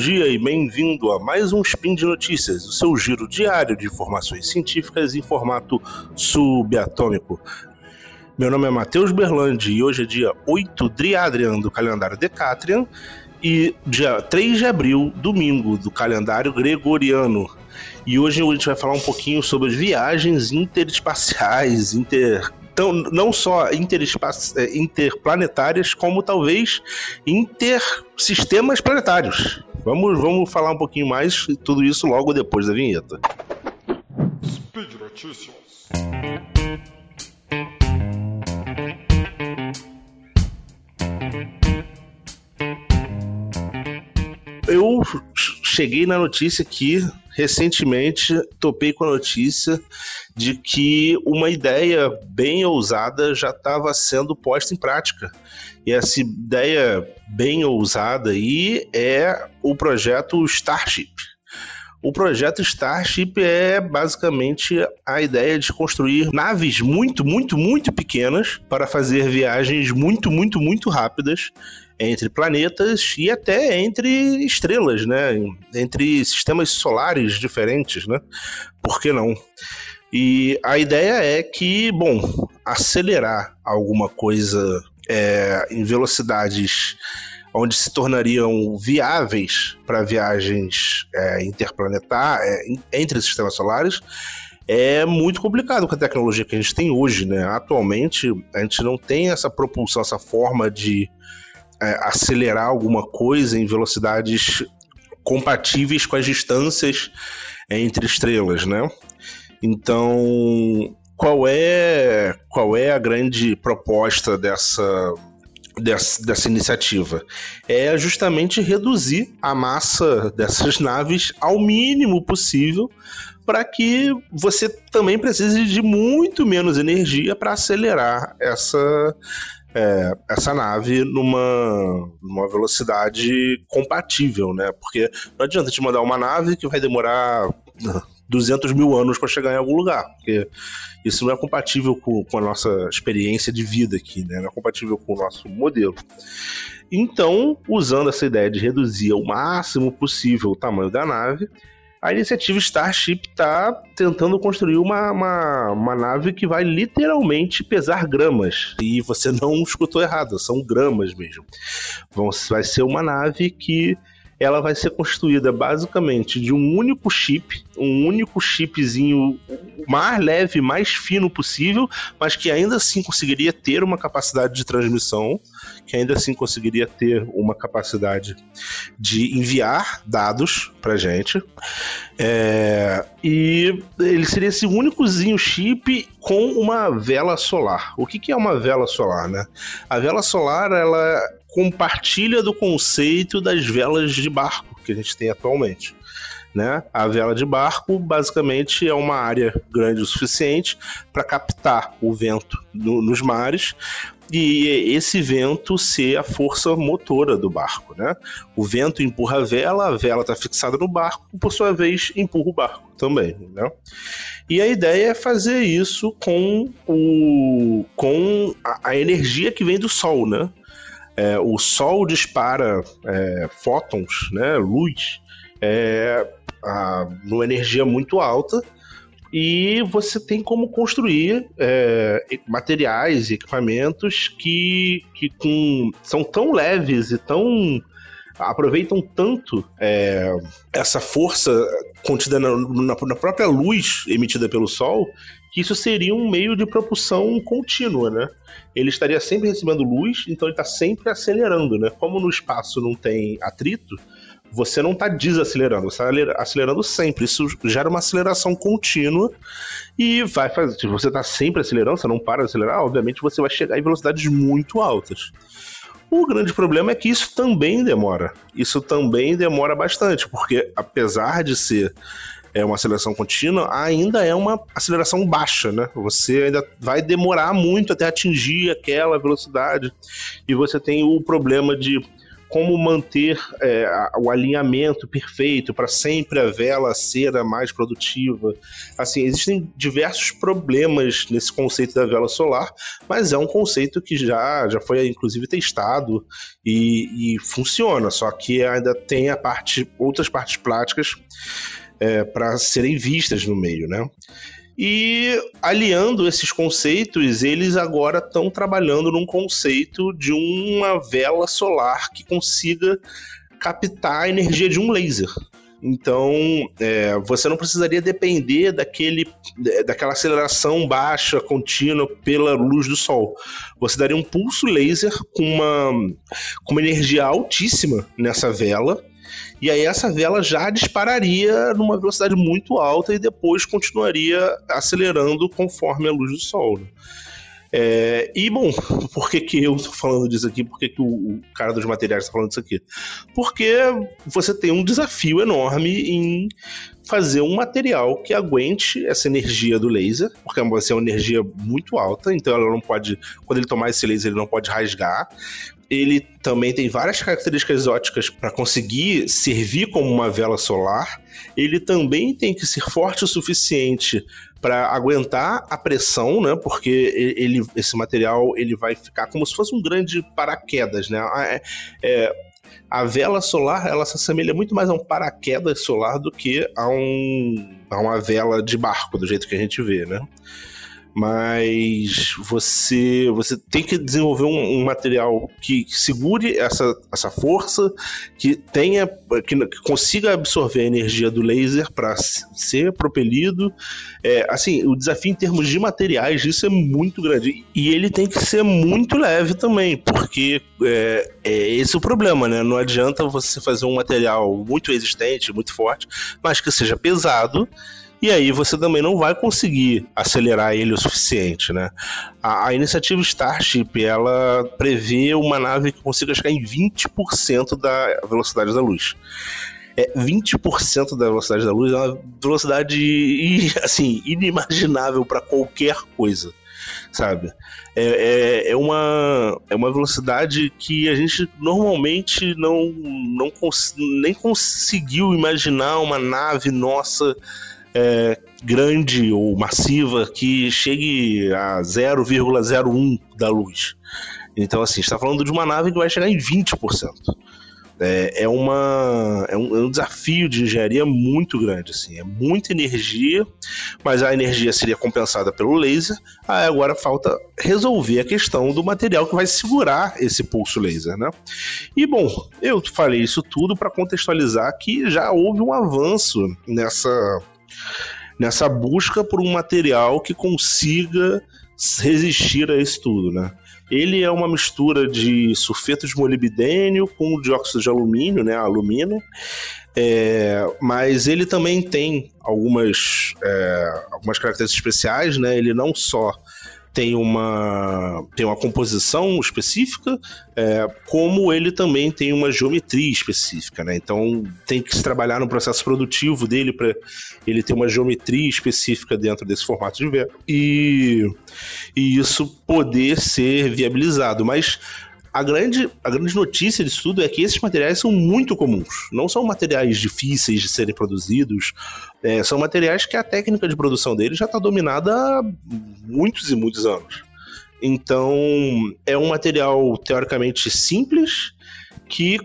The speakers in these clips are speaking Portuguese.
dia e bem-vindo a mais um Spin de Notícias, o seu giro diário de informações científicas em formato subatômico. Meu nome é Matheus Berlandi e hoje é dia 8 de Adrian do calendário Decatrian e dia 3 de abril, domingo, do calendário gregoriano. E hoje a gente vai falar um pouquinho sobre as viagens interespaciais, inter então, não só é, interplanetárias, como talvez intersistemas planetários. Vamos, vamos falar um pouquinho mais tudo isso logo depois da vinheta. Speed Notícias. Eu cheguei na notícia que recentemente topei com a notícia de que uma ideia bem ousada já estava sendo posta em prática. E essa ideia bem ousada aí é o projeto Starship. O projeto Starship é basicamente a ideia de construir naves muito, muito, muito pequenas para fazer viagens muito, muito, muito rápidas entre planetas e até entre estrelas, né? Entre sistemas solares diferentes, né? Por que não? E a ideia é que, bom, acelerar alguma coisa é, em velocidades onde se tornariam viáveis para viagens é, interplanetar é, entre sistemas solares é muito complicado com a tecnologia que a gente tem hoje, né? Atualmente a gente não tem essa propulsão, essa forma de é, acelerar alguma coisa em velocidades compatíveis com as distâncias entre estrelas, né? Então, qual é qual é a grande proposta dessa dessa, dessa iniciativa? É justamente reduzir a massa dessas naves ao mínimo possível para que você também precise de muito menos energia para acelerar essa é, essa nave numa, numa velocidade compatível, né? Porque não adianta te mandar uma nave que vai demorar 200 mil anos para chegar em algum lugar, porque isso não é compatível com, com a nossa experiência de vida aqui, né? Não é compatível com o nosso modelo. Então, usando essa ideia de reduzir ao máximo possível o tamanho da nave, a iniciativa Starship está tentando construir uma, uma, uma, nave que vai literalmente pesar gramas. E você não escutou errado, são gramas mesmo. Vão, vai ser uma nave que ela vai ser construída basicamente de um único chip, um único chipzinho mais leve, mais fino possível, mas que ainda assim conseguiria ter uma capacidade de transmissão, que ainda assim conseguiria ter uma capacidade de enviar dados para gente. É, e ele seria esse únicozinho chip com uma vela solar. O que, que é uma vela solar, né? A vela solar ela compartilha do conceito das velas de barco que a gente tem atualmente. Né? A vela de barco basicamente é uma área grande o suficiente para captar o vento no, nos mares e esse vento ser a força motora do barco, né? O vento empurra a vela, a vela está fixada no barco, por sua vez empurra o barco também, né? E a ideia é fazer isso com o com a, a energia que vem do sol, né? É, o Sol dispara é, fótons, né, luz, é, a, numa energia muito alta e você tem como construir é, materiais e equipamentos que, que com, são tão leves e tão aproveitam tanto é, essa força contida na, na, na, própria luz emitida pelo Sol que isso seria um meio de propulsão contínua, né? Ele estaria sempre recebendo luz, então ele está sempre acelerando, né? Como no espaço não tem atrito, você não está desacelerando, você está acelerando sempre. Isso gera uma aceleração contínua e vai fazer. Se você está sempre acelerando, você não para de acelerar, obviamente você vai chegar em velocidades muito altas. O grande problema é que isso também demora. Isso também demora bastante, porque apesar de ser é uma aceleração contínua, ainda é uma aceleração baixa, né? Você ainda vai demorar muito até atingir aquela velocidade. E você tem o problema de como manter é, o alinhamento perfeito para sempre a vela ser a mais produtiva. Assim, existem diversos problemas nesse conceito da vela solar, mas é um conceito que já, já foi inclusive testado e, e funciona, só que ainda tem a parte, outras partes práticas é, para serem vistas no meio, né? E aliando esses conceitos, eles agora estão trabalhando num conceito de uma vela solar que consiga captar a energia de um laser. Então, é, você não precisaria depender daquele, daquela aceleração baixa, contínua, pela luz do Sol. Você daria um pulso laser com uma, com uma energia altíssima nessa vela, e aí essa vela já dispararia numa velocidade muito alta e depois continuaria acelerando conforme a luz do Sol. Né? É, e bom, por que, que eu estou falando disso aqui? Por que, que o, o cara dos materiais está falando disso aqui? Porque você tem um desafio enorme em fazer um material que aguente essa energia do laser, porque vai ser uma energia muito alta, então ela não pode, quando ele tomar esse laser, ele não pode rasgar ele também tem várias características óticas para conseguir servir como uma vela solar. Ele também tem que ser forte o suficiente para aguentar a pressão, né? Porque ele, esse material ele vai ficar como se fosse um grande paraquedas, né? É, é, a vela solar ela se assemelha muito mais a um paraquedas solar do que a, um, a uma vela de barco, do jeito que a gente vê, né? Mas você você tem que desenvolver um, um material que, que, segure essa, essa força, que tenha que, que consiga absorver a energia do laser para ser propelido. É, assim, o desafio em termos de materiais isso é muito grande e ele tem que ser muito leve também, porque é, é esse o problema, né? Não adianta você fazer um material muito resistente, muito forte, mas que seja pesado e aí você também não vai conseguir acelerar ele o suficiente, né? A, a iniciativa Starship, ela prevê uma nave que consiga chegar em 20% da velocidade da luz. É, 20% da velocidade da luz é uma velocidade assim inimaginável para qualquer coisa, sabe? É, é, é, uma, é uma velocidade que a gente normalmente não, não cons nem conseguiu imaginar uma nave nossa é, grande ou massiva que chegue a 0,01 da luz. Então, assim, está falando de uma nave que vai chegar em 20%. É, é, uma, é, um, é um desafio de engenharia muito grande. Assim, é muita energia, mas a energia seria compensada pelo laser. Aí agora falta resolver a questão do material que vai segurar esse pulso laser. Né? E bom, eu falei isso tudo para contextualizar que já houve um avanço nessa nessa busca por um material que consiga resistir a isso tudo, né? Ele é uma mistura de sulfeto de molibdênio com dióxido de alumínio, né, alumínio, é, mas ele também tem algumas, é, algumas características especiais, né? Ele não só tem uma, tem uma composição específica, é, como ele também tem uma geometria específica, né? Então tem que se trabalhar no processo produtivo dele para ele ter uma geometria específica dentro desse formato de verbo e, e isso poder ser viabilizado. Mas a grande, a grande notícia disso tudo é que esses materiais são muito comuns. Não são materiais difíceis de serem produzidos, é, são materiais que a técnica de produção deles já está dominada há muitos e muitos anos. Então, é um material teoricamente simples que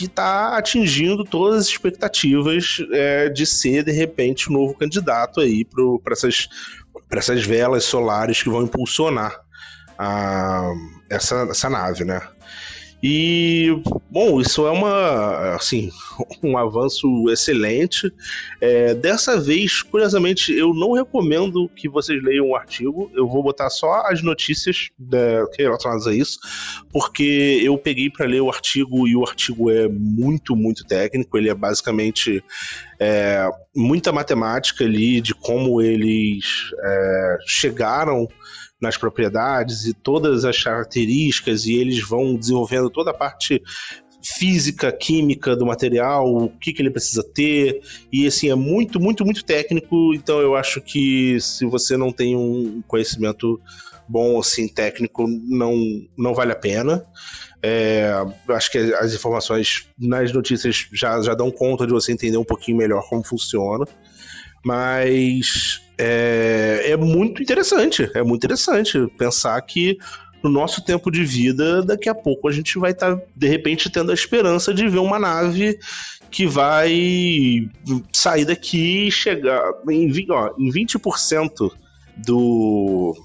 está atingindo todas as expectativas é, de ser, de repente, o um novo candidato aí para essas, essas velas solares que vão impulsionar a, essa, essa nave, né? E, bom, isso é uma, assim, um avanço excelente. É, dessa vez, curiosamente, eu não recomendo que vocês leiam o artigo. Eu vou botar só as notícias né, relacionadas a isso, porque eu peguei para ler o artigo e o artigo é muito, muito técnico. Ele é basicamente é, muita matemática ali de como eles é, chegaram nas propriedades e todas as características, e eles vão desenvolvendo toda a parte física, química do material, o que, que ele precisa ter, e assim, é muito, muito, muito técnico, então eu acho que se você não tem um conhecimento bom, assim, técnico, não, não vale a pena. É, acho que as informações nas notícias já, já dão conta de você entender um pouquinho melhor como funciona. Mas é, é muito interessante, é muito interessante pensar que no nosso tempo de vida, daqui a pouco a gente vai estar, tá, de repente, tendo a esperança de ver uma nave que vai sair daqui e chegar em, ó, em 20% do,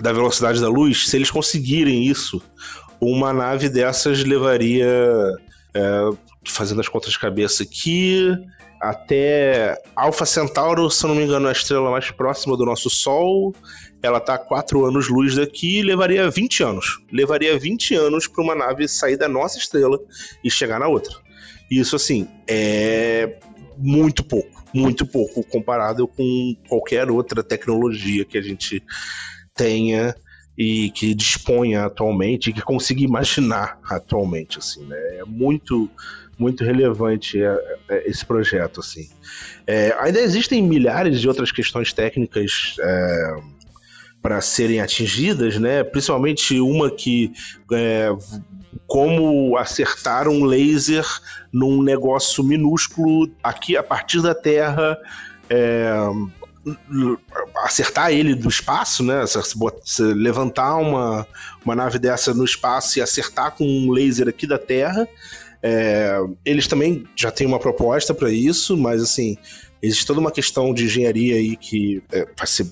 da velocidade da luz. Se eles conseguirem isso, uma nave dessas levaria, é, fazendo as contas de cabeça aqui, até Alpha Centauro, se eu não me engano, é a estrela mais próxima do nosso Sol. Ela está a 4 anos-luz daqui e levaria 20 anos. Levaria 20 anos para uma nave sair da nossa estrela e chegar na outra. Isso, assim, é muito pouco. Muito pouco comparado com qualquer outra tecnologia que a gente tenha e que disponha atualmente, que consiga imaginar atualmente, assim, né? É muito muito relevante é, é, esse projeto, assim. É, ainda existem milhares de outras questões técnicas é, para serem atingidas, né? Principalmente uma que é, como acertar um laser num negócio minúsculo aqui a partir da Terra. É, acertar ele do espaço, né? Se, levantar uma, uma nave dessa no espaço e acertar com um laser aqui da Terra. É, eles também já têm uma proposta para isso, mas assim, existe toda uma questão de engenharia aí que é, vai, ser,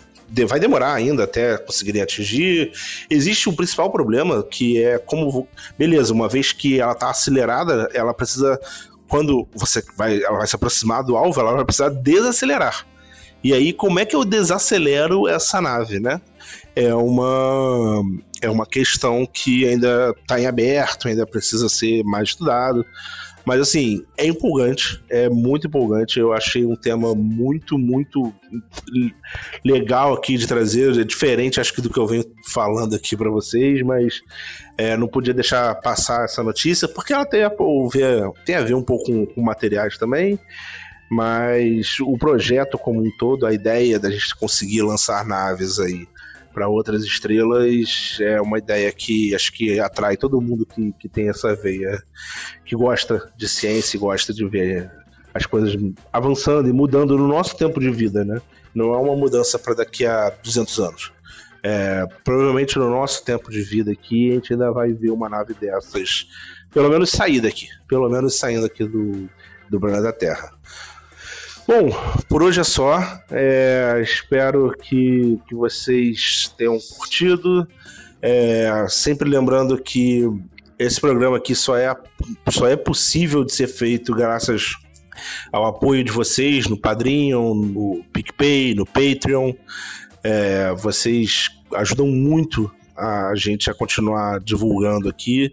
vai demorar ainda até conseguirem atingir. Existe um principal problema que é como. Beleza, uma vez que ela está acelerada, ela precisa. Quando você vai, ela vai se aproximar do alvo, ela vai precisar desacelerar. E aí, como é que eu desacelero essa nave, né? É uma, é uma questão que ainda está em aberto, ainda precisa ser mais estudado. Mas assim, é empolgante, é muito empolgante. Eu achei um tema muito, muito legal aqui de trazer. É diferente, acho que, do que eu venho falando aqui para vocês, mas é, não podia deixar passar essa notícia, porque ela tem a, ver, tem a ver um pouco com, com materiais também mas o projeto como um todo, a ideia da gente conseguir lançar naves aí para outras estrelas é uma ideia que acho que atrai todo mundo que, que tem essa veia, que gosta de ciência e gosta de ver as coisas avançando e mudando no nosso tempo de vida, né? Não é uma mudança para daqui a 200 anos. É, provavelmente no nosso tempo de vida aqui, a gente ainda vai ver uma nave dessas, pelo menos sair daqui, pelo menos saindo aqui do, do planeta Terra. Bom, por hoje é só. É, espero que, que vocês tenham curtido. É, sempre lembrando que esse programa aqui só é, só é possível de ser feito graças ao apoio de vocês no Padrinho, no PicPay, no Patreon. É, vocês ajudam muito a gente a continuar divulgando aqui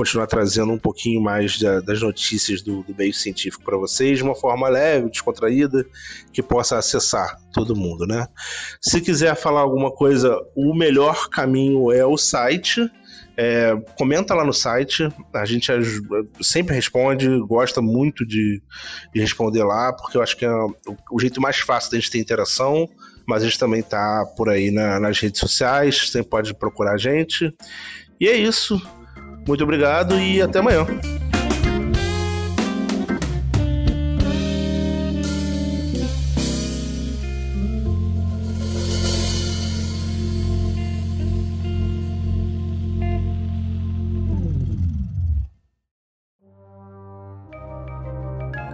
continuar trazendo um pouquinho mais da, das notícias do, do meio científico para vocês de uma forma leve, descontraída, que possa acessar todo mundo, né? Se quiser falar alguma coisa, o melhor caminho é o site. É, comenta lá no site, a gente sempre responde, gosta muito de, de responder lá, porque eu acho que é o, jeito mais fácil da gente ter interação, mas a gente também tá por aí na, nas redes sociais, sempre pode procurar a gente. E é isso. Muito obrigado e até amanhã.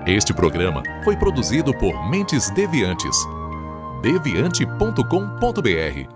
Este programa foi produzido por Mentes Deviantes. deviante.com.br